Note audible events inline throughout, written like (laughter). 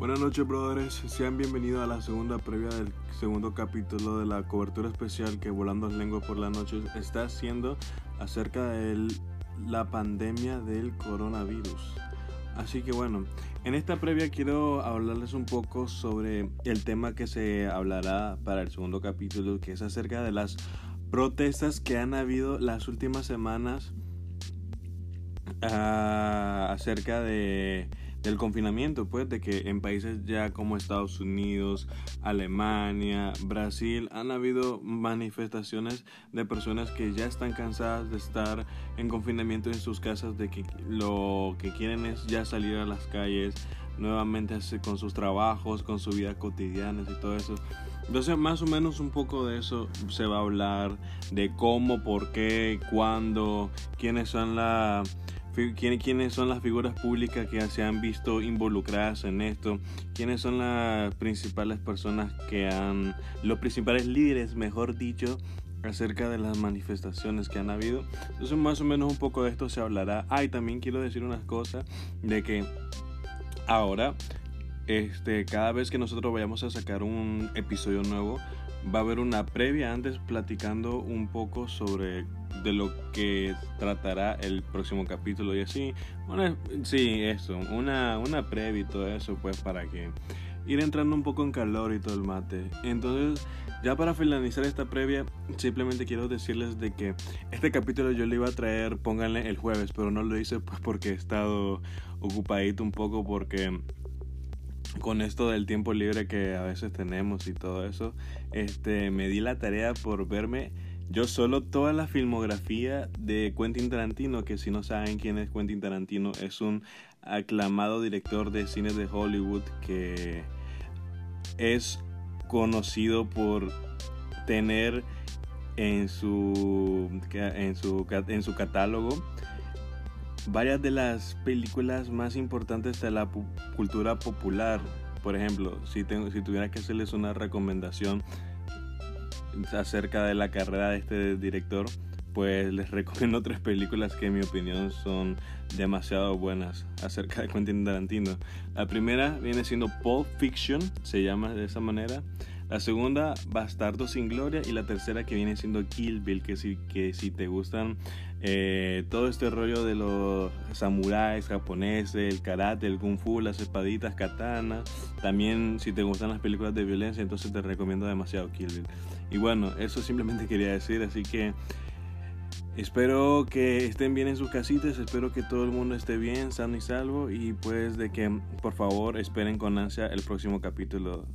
Buenas noches, brothers. Sean bienvenidos a la segunda previa del segundo capítulo de la cobertura especial que Volando las Lenguas por la Noche está haciendo acerca de la pandemia del coronavirus. Así que bueno, en esta previa quiero hablarles un poco sobre el tema que se hablará para el segundo capítulo, que es acerca de las protestas que han habido las últimas semanas ah, acerca de del confinamiento, pues de que en países ya como Estados Unidos, Alemania, Brasil, han habido manifestaciones de personas que ya están cansadas de estar en confinamiento en sus casas, de que lo que quieren es ya salir a las calles nuevamente con sus trabajos, con su vida cotidiana y todo eso. Entonces, más o menos un poco de eso se va a hablar, de cómo, por qué, cuándo, quiénes son la quiénes son las figuras públicas que se han visto involucradas en esto, quiénes son las principales personas que han, los principales líderes, mejor dicho, acerca de las manifestaciones que han habido. Entonces más o menos un poco de esto se hablará. Ah, y también quiero decir unas cosas de que ahora, este, cada vez que nosotros vayamos a sacar un episodio nuevo, va a haber una previa antes platicando un poco sobre de lo que tratará el próximo capítulo y así. Bueno, sí, eso, una, una previa y todo eso, pues para que ir entrando un poco en calor y todo el mate. Entonces, ya para finalizar esta previa, simplemente quiero decirles de que este capítulo yo le iba a traer, pónganle el jueves, pero no lo hice pues porque he estado ocupadito un poco porque con esto del tiempo libre que a veces tenemos y todo eso, este me di la tarea por verme yo solo toda la filmografía de Quentin Tarantino, que si no saben quién es Quentin Tarantino, es un aclamado director de cine de Hollywood que es conocido por tener en su, en su, en su catálogo varias de las películas más importantes de la cultura popular. Por ejemplo, si, tengo, tuviera que hacerles una recomendación acerca de la carrera de este director, pues les (laughs) recomiendo tres películas que en mi opinión son demasiado buenas acerca de Quentin Tarantino. La primera viene siendo Pulp Fiction, se llama de esa manera. La segunda, Bastardo sin Gloria. Y la tercera que viene siendo Kill Bill, que si, que si te gustan eh, todo este rollo de los samuráis japoneses, el karate, el kung fu, las espaditas, katana. También si te gustan las películas de violencia, entonces te recomiendo demasiado Kill Bill. Y bueno, eso simplemente (laughs) quería decir, así que espero que estén bien en sus casitas, espero que todo el mundo esté bien, sano y salvo y pues de que por favor esperen con ansia el próximo capítulo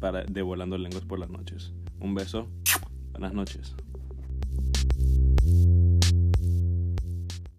para, de Volando Lenguas por las noches. Un beso, buenas noches.